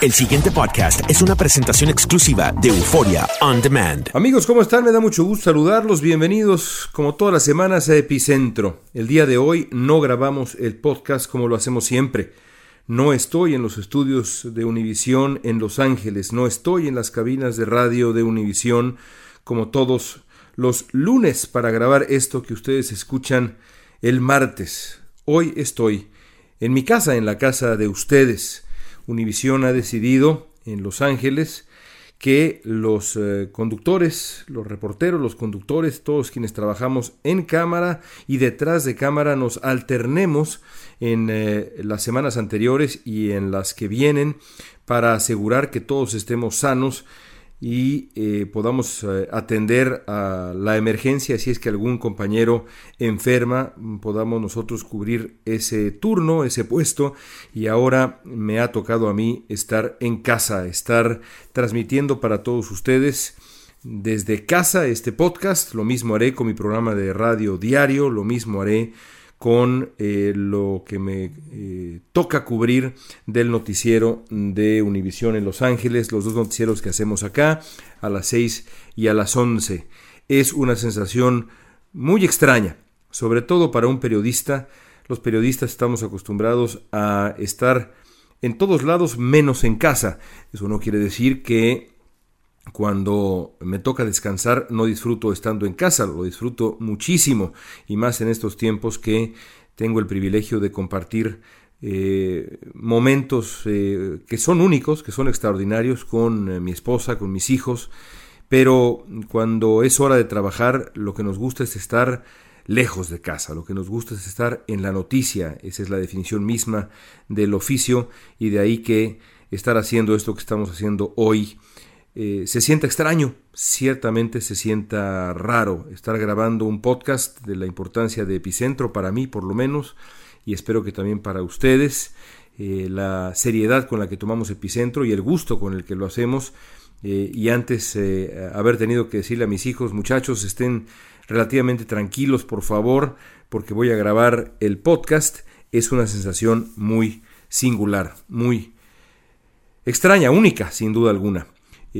El siguiente podcast es una presentación exclusiva de Euforia On Demand. Amigos, ¿cómo están? Me da mucho gusto saludarlos. Bienvenidos, como todas las semanas, a Epicentro. El día de hoy no grabamos el podcast como lo hacemos siempre. No estoy en los estudios de Univisión en Los Ángeles. No estoy en las cabinas de radio de Univisión como todos los lunes para grabar esto que ustedes escuchan el martes. Hoy estoy en mi casa, en la casa de ustedes. Univisión ha decidido en Los Ángeles que los eh, conductores, los reporteros, los conductores, todos quienes trabajamos en cámara y detrás de cámara nos alternemos en eh, las semanas anteriores y en las que vienen para asegurar que todos estemos sanos y eh, podamos eh, atender a la emergencia si es que algún compañero enferma, podamos nosotros cubrir ese turno, ese puesto. Y ahora me ha tocado a mí estar en casa, estar transmitiendo para todos ustedes desde casa este podcast, lo mismo haré con mi programa de radio diario, lo mismo haré con eh, lo que me eh, toca cubrir del noticiero de Univisión en Los Ángeles, los dos noticieros que hacemos acá a las 6 y a las 11. Es una sensación muy extraña, sobre todo para un periodista. Los periodistas estamos acostumbrados a estar en todos lados menos en casa. Eso no quiere decir que cuando me toca descansar no disfruto estando en casa, lo disfruto muchísimo y más en estos tiempos que tengo el privilegio de compartir eh, momentos eh, que son únicos, que son extraordinarios con eh, mi esposa, con mis hijos, pero cuando es hora de trabajar lo que nos gusta es estar lejos de casa, lo que nos gusta es estar en la noticia, esa es la definición misma del oficio y de ahí que estar haciendo esto que estamos haciendo hoy eh, se sienta extraño, ciertamente se sienta raro estar grabando un podcast de la importancia de Epicentro, para mí por lo menos, y espero que también para ustedes, eh, la seriedad con la que tomamos Epicentro y el gusto con el que lo hacemos, eh, y antes haber tenido que decirle a mis hijos, muchachos, estén relativamente tranquilos, por favor, porque voy a grabar el podcast, es una sensación muy singular, muy extraña, única, sin duda alguna.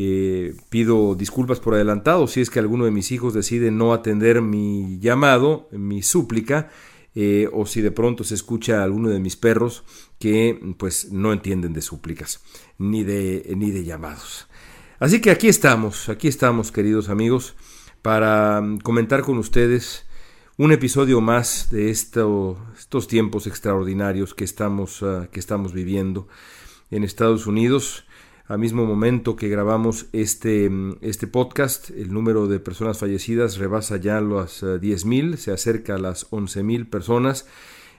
Eh, pido disculpas por adelantado si es que alguno de mis hijos decide no atender mi llamado, mi súplica, eh, o si de pronto se escucha a alguno de mis perros que pues no entienden de súplicas ni de, ni de llamados. Así que aquí estamos, aquí estamos queridos amigos, para mm, comentar con ustedes un episodio más de estos tiempos extraordinarios que estamos, ah, que estamos viviendo en Estados Unidos al mismo momento que grabamos este, este podcast, el número de personas fallecidas rebasa ya las 10.000, eh, se acerca a las 11.000 personas.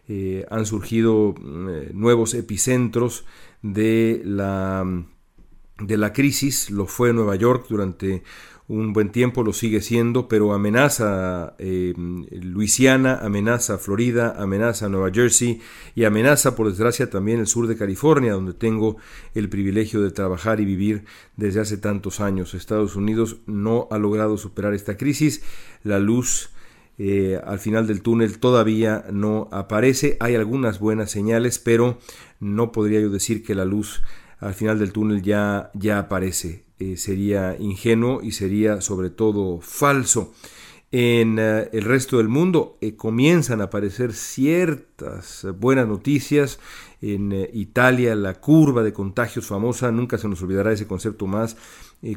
Eh, han surgido eh, nuevos epicentros de la, de la crisis. Lo fue Nueva York durante un buen tiempo lo sigue siendo, pero amenaza eh, Luisiana, amenaza Florida, amenaza Nueva Jersey y amenaza por desgracia también el sur de California, donde tengo el privilegio de trabajar y vivir desde hace tantos años. Estados Unidos no ha logrado superar esta crisis, la luz eh, al final del túnel todavía no aparece, hay algunas buenas señales, pero no podría yo decir que la luz al final del túnel ya, ya aparece. Eh, sería ingenuo y sería sobre todo falso. En eh, el resto del mundo eh, comienzan a aparecer ciertas buenas noticias. En Italia la curva de contagios famosa, nunca se nos olvidará ese concepto más,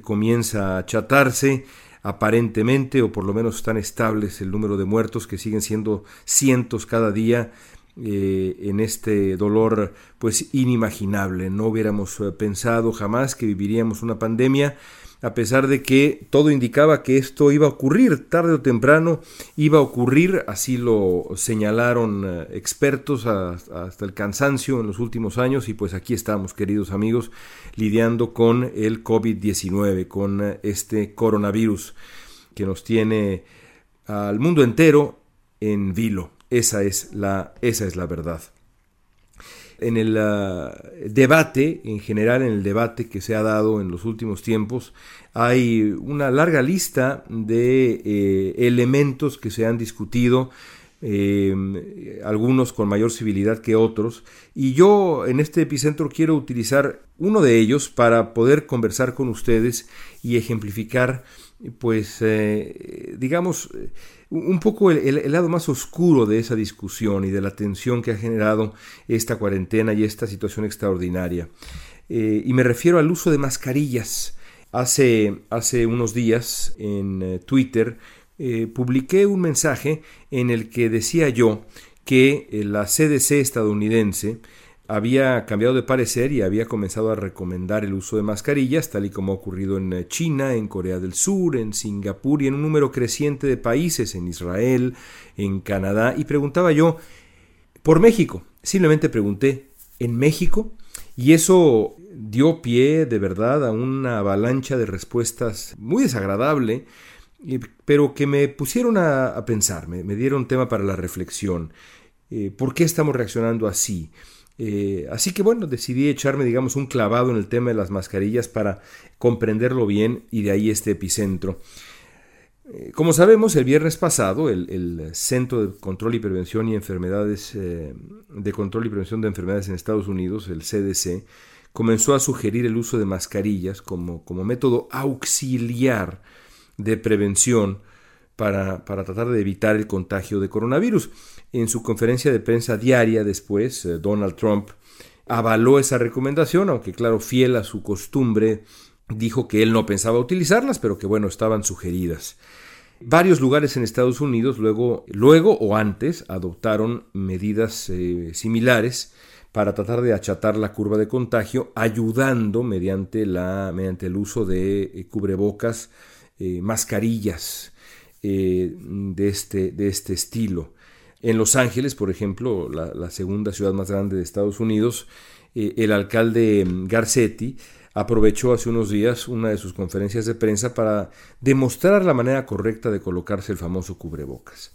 comienza a achatarse aparentemente, o por lo menos están estables el número de muertos que siguen siendo cientos cada día eh, en este dolor pues inimaginable. No hubiéramos eh, pensado jamás que viviríamos una pandemia, a pesar de que todo indicaba que esto iba a ocurrir tarde o temprano, iba a ocurrir, así lo señalaron eh, expertos hasta el cansancio en los últimos años y pues aquí estamos, queridos amigos, lidiando con el COVID-19, con este coronavirus que nos tiene al mundo entero en vilo. Esa es la, esa es la verdad. En el ah, debate, en general en el debate que se ha dado en los últimos tiempos, hay una larga lista de eh, elementos que se han discutido, eh, algunos con mayor civilidad que otros, y yo en este epicentro quiero utilizar uno de ellos para poder conversar con ustedes y ejemplificar, pues, eh, digamos, un poco el, lado más oscuro de esa discusión y de la tensión que ha generado esta cuarentena y esta situación extraordinaria. Eh, y me refiero al uso de mascarillas. Hace, hace unos días en eh, Twitter eh, publiqué un mensaje en el que decía yo que la CDC estadounidense había cambiado de parecer y había comenzado a recomendar el uso de mascarillas, tal y como ha ocurrido en eh, China, en Corea del Sur, en Singapur y en un número creciente de países, en Israel, en Canadá. Y preguntaba yo, por México, simplemente pregunté, ¿en México? Y eso dio pie de verdad a una avalancha de respuestas muy desagradable, pero que me pusieron a, pensar, me, dieron tema para la reflexión. Eh, ¿Por qué estamos reaccionando así? Eh, así que bueno, decidí echarme, digamos, un clavado en el tema de las mascarillas para comprenderlo bien y de ahí este epicentro. Eh, como sabemos, el viernes pasado el, Centro de Control y Prevención y Enfermedades eh, de Control y Prevención de Enfermedades en Estados Unidos, el CDC, comenzó a sugerir el uso de mascarillas como, como método auxiliar de prevención para, para, tratar de evitar el contagio de coronavirus. En su conferencia de prensa diaria después, eh, Donald Trump avaló esa recomendación, aunque claro, fiel a su costumbre, dijo que él no pensaba utilizarlas, pero que bueno, estaban sugeridas. Varios lugares en Estados Unidos luego, luego o antes adoptaron medidas eh, similares para tratar de achatar la curva de contagio, ayudando mediante, la, mediante el uso de eh, cubrebocas, mascarillas de, este, de este estilo. En Los Ángeles, por ejemplo, la, segunda ciudad más grande de Estados Unidos, eh, el alcalde mm, Garcetti aprovechó hace unos días una de sus conferencias de prensa para demostrar la manera correcta de colocarse el famoso cubrebocas.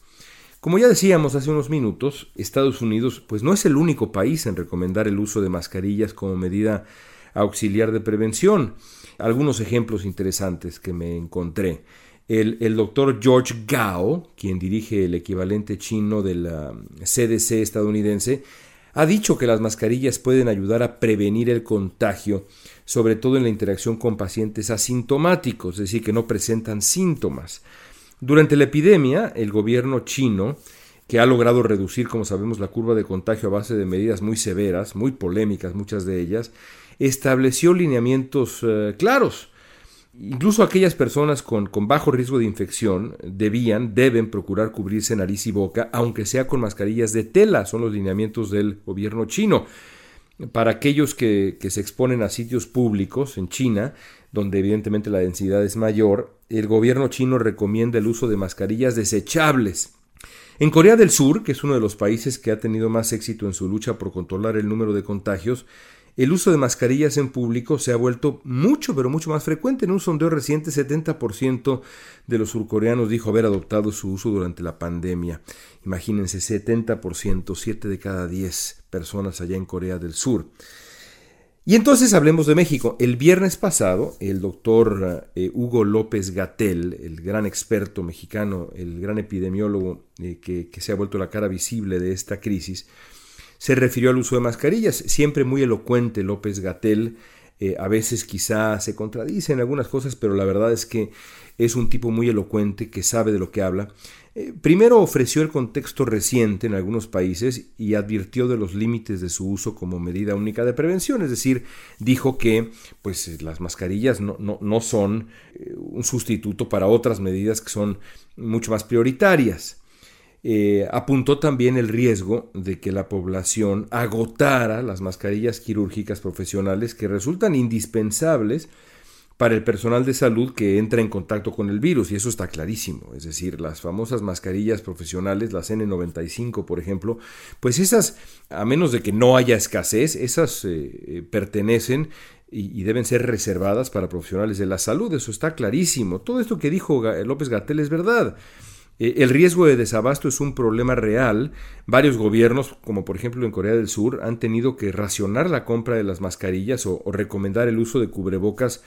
Como ya decíamos hace unos minutos, Estados Unidos pues no es el único país en recomendar el uso de mascarillas como medida auxiliar de prevención. Algunos ejemplos interesantes que me encontré. El, doctor George Gao, quien dirige el equivalente chino de la CDC estadounidense, ha dicho que las mascarillas pueden ayudar a prevenir el contagio, sobre todo en la interacción con pacientes asintomáticos, es decir, que no presentan síntomas. Durante la epidemia, el gobierno chino, que ha logrado reducir, como sabemos, la curva de contagio a base de medidas muy severas, muy polémicas, muchas de ellas, estableció lineamientos eh, claros Incluso aquellas personas con, bajo riesgo de infección debían, deben procurar cubrirse nariz y boca, aunque sea con mascarillas de tela, son los lineamientos del gobierno chino. Para aquellos que, se exponen a sitios públicos en China, donde evidentemente la densidad es mayor, el gobierno chino recomienda el uso de mascarillas desechables. En Corea del Sur, que es uno de los países que ha tenido más éxito en su lucha por controlar el número de contagios, el uso de mascarillas en público se ha vuelto mucho, pero mucho más frecuente. En un sondeo reciente, 70% de los surcoreanos dijo haber adoptado su uso durante la pandemia. Imagínense, 70%, 7 de cada 10 personas allá en Corea del Sur. Y entonces hablemos de México. El viernes pasado, el doctor eh, Hugo López Gatel, el gran experto mexicano, el gran epidemiólogo eh, que, que se ha vuelto la cara visible de esta crisis, se refirió al uso de mascarillas, siempre muy elocuente López Gatel, eh, a veces quizá se contradice en algunas cosas, pero la verdad es que es un tipo muy elocuente que sabe de lo que habla. Eh, primero ofreció el contexto reciente en algunos países y advirtió de los límites de su uso como medida única de prevención, es decir, dijo que pues, las mascarillas no, no, no son eh, un sustituto para otras medidas que son mucho más prioritarias. Eh, apuntó también el riesgo de que la población agotara las mascarillas quirúrgicas profesionales que resultan indispensables para el personal de salud que entra en contacto con el virus, y eso está clarísimo. Es decir, las famosas mascarillas profesionales, las N95, por ejemplo, pues esas, a menos de que no haya escasez, esas eh, eh, pertenecen y, deben ser reservadas para profesionales de la salud, eso está clarísimo. Todo esto que dijo López Gatel es verdad. Eh, el riesgo de desabasto es un problema real. Varios gobiernos, como por ejemplo en Corea del Sur, han tenido que racionar la compra de las mascarillas o, recomendar el uso de cubrebocas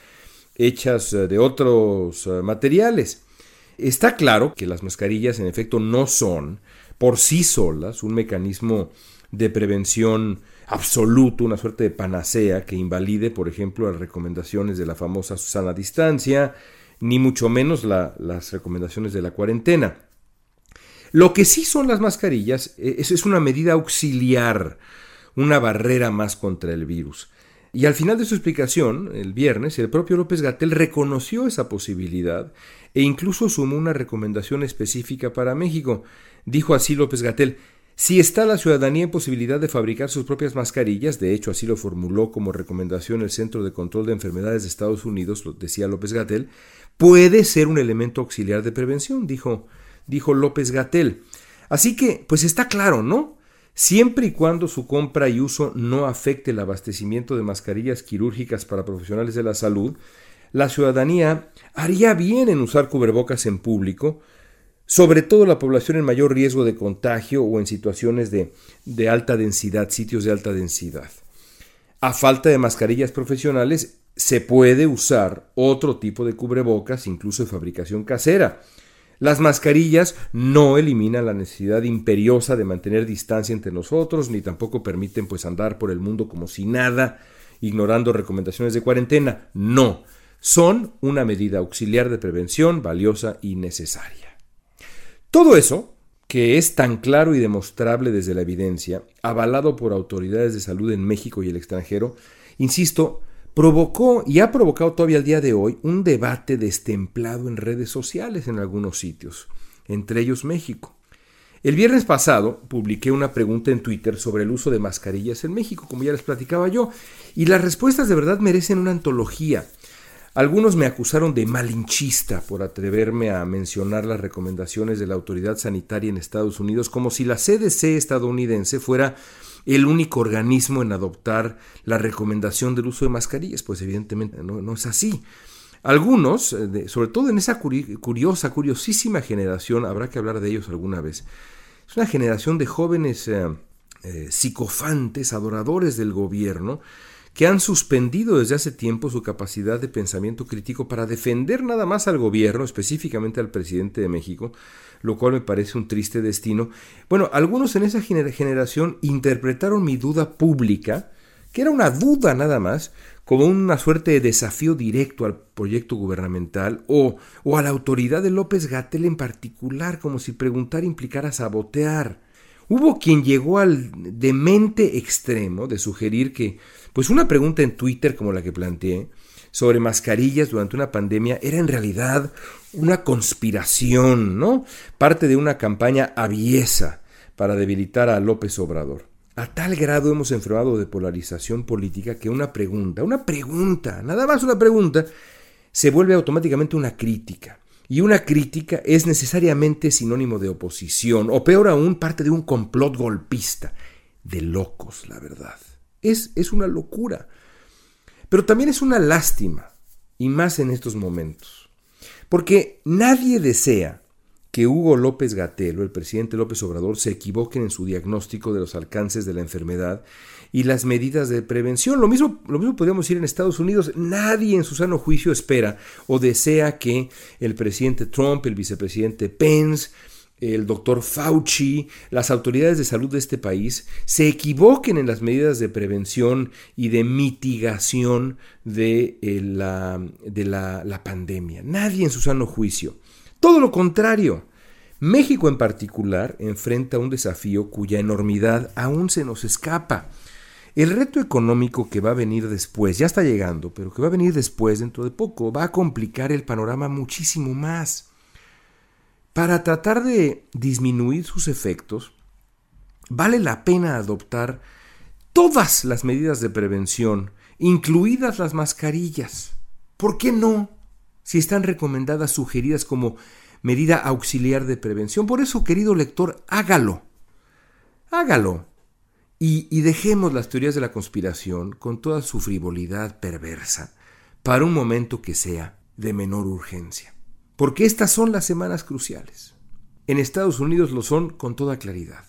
hechas eh, de otros eh, materiales. Está claro que las mascarillas en efecto no son por sí solas un mecanismo de prevención absoluto, una suerte de panacea que invalide, por ejemplo, las recomendaciones de la famosa sana distancia, ni mucho menos las recomendaciones de la cuarentena. Lo que sí son las mascarillas e, es, una medida auxiliar, una barrera más contra el virus. Y al final de su explicación, el viernes, el propio López Gatel reconoció esa posibilidad e incluso sumó una recomendación específica para México. Dijo así López Gatel, si está la ciudadanía en posibilidad de fabricar sus propias mascarillas, de hecho así lo formuló como recomendación el Centro de Control de Enfermedades de Estados Unidos, lo decía López Gatel, puede ser un elemento auxiliar de prevención, dijo, dijo López Gatel. Así que, pues está claro, ¿no? Siempre y cuando su compra y uso no afecte el abastecimiento de mascarillas quirúrgicas para profesionales de la salud, la ciudadanía haría bien en usar cubrebocas en público, sobre todo la población en mayor riesgo de contagio o en situaciones de, de alta densidad, sitios de alta densidad. A falta de mascarillas profesionales, se puede usar otro tipo de cubrebocas, incluso de fabricación casera. Las mascarillas no eliminan la necesidad imperiosa de mantener distancia entre nosotros, ni tampoco permiten pues andar por el mundo como si nada, ignorando recomendaciones de cuarentena. No, son una medida auxiliar de prevención valiosa y necesaria. Todo eso, que es tan claro y demostrable desde la evidencia, avalado por autoridades de salud en México y el extranjero, insisto, provocó y ha provocado todavía al día de hoy un debate destemplado en redes sociales en algunos sitios, entre ellos México. El viernes pasado publiqué una pregunta en Twitter sobre el uso de mascarillas en México, como ya les platicaba yo, y las respuestas de verdad merecen una antología. Algunos me acusaron de malinchista por atreverme a mencionar las recomendaciones de la autoridad sanitaria en Estados Unidos como si la CDC estadounidense fuera el único organismo en adoptar la recomendación del uso de mascarillas. Pues evidentemente no, es así. Algunos, eh, sobre todo en esa curiosa, curiosísima generación, habrá que hablar de ellos alguna vez, es una generación de jóvenes eh, eh, psicofantes, adoradores del gobierno, que han suspendido desde hace tiempo su capacidad de pensamiento crítico para defender nada más al gobierno, específicamente al presidente de México, lo cual me parece un triste destino. Bueno, algunos en esa generación interpretaron mi duda pública, que era una duda nada más, como una suerte de desafío directo al proyecto gubernamental o, o a la autoridad de López Gatel en particular, como si preguntar implicara sabotear. Hubo quien llegó al demente extremo de sugerir que pues una pregunta en Twitter como la que planteé sobre mascarillas durante una pandemia era en realidad una conspiración, ¿no? Parte de una campaña aviesa para debilitar a López Obrador. A tal grado hemos enfermado de polarización política que una pregunta, una pregunta, nada más una pregunta, se vuelve automáticamente una crítica. Y una crítica es necesariamente sinónimo de oposición, o peor aún, parte de un complot golpista. De locos, la verdad Es, es una locura. Pero también es una lástima, y más en estos momentos. Porque nadie desea que Hugo López Gatel o el presidente López Obrador se equivoquen en su diagnóstico de los alcances de la enfermedad y las medidas de prevención. Lo mismo, lo mismo podríamos decir en Estados Unidos. Nadie en su sano juicio espera o desea que el presidente Trump, el vicepresidente Pence, el doctor Fauci, las autoridades de salud de este país se equivoquen en las medidas de prevención y de mitigación de, eh, la, de la, la pandemia. Nadie en su sano juicio. Todo lo contrario. México en particular enfrenta un desafío cuya enormidad aún se nos escapa. El reto económico que va a venir después, ya está llegando, pero que va a venir después, dentro de poco, va a complicar el panorama muchísimo más. Para tratar de disminuir sus efectos, vale la pena adoptar todas las medidas de prevención, incluidas las mascarillas. ¿Por qué no? Si están recomendadas, sugeridas como medida auxiliar de prevención. Por eso, querido lector, hágalo. Hágalo. Y, y, dejemos las teorías de la conspiración con toda su frivolidad perversa para un momento que sea de menor urgencia. Porque estas son las semanas cruciales. En Estados Unidos lo son con toda claridad.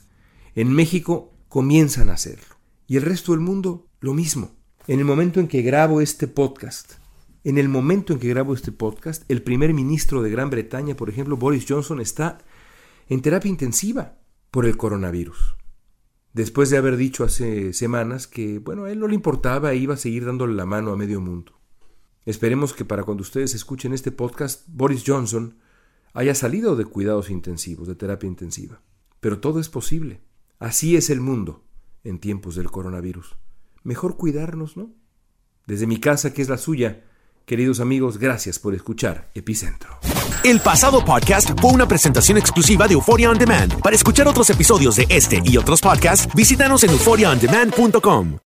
En México comienzan a hacerlo. Y el resto del mundo lo mismo. En el momento en que grabo este podcast, en el momento en que grabo este podcast, el primer ministro de Gran Bretaña, por ejemplo, Boris Johnson, está en terapia intensiva por el coronavirus. Después de haber dicho hace semanas que, bueno, a él no le importaba e iba a seguir dándole la mano a medio mundo. Esperemos que para cuando ustedes escuchen este podcast, Boris Johnson haya salido de cuidados intensivos, de terapia intensiva. Pero todo es posible. Así es el mundo en tiempos del coronavirus. Mejor cuidarnos, ¿no? Desde mi casa, que es la suya, queridos amigos, gracias por escuchar Epicentro. El pasado podcast fue una presentación exclusiva de Euphoria On Demand. Para escuchar otros episodios de este y otros podcasts, visítanos en euphoriaondemand.com.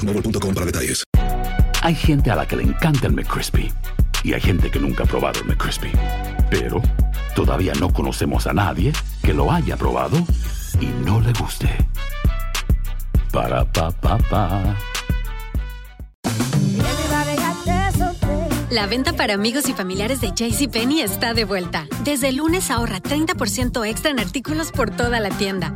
boostmobile.com para detalles. Hay gente a la que le encanta el McCrispy y hay gente que nunca ha probado el McCrispy. Pero todavía no conocemos a nadie que lo haya probado y no le guste. Para pa pa pa. La venta para amigos y familiares de JCPenney está de vuelta. Desde el lunes ahorra 30% extra en artículos por toda la tienda.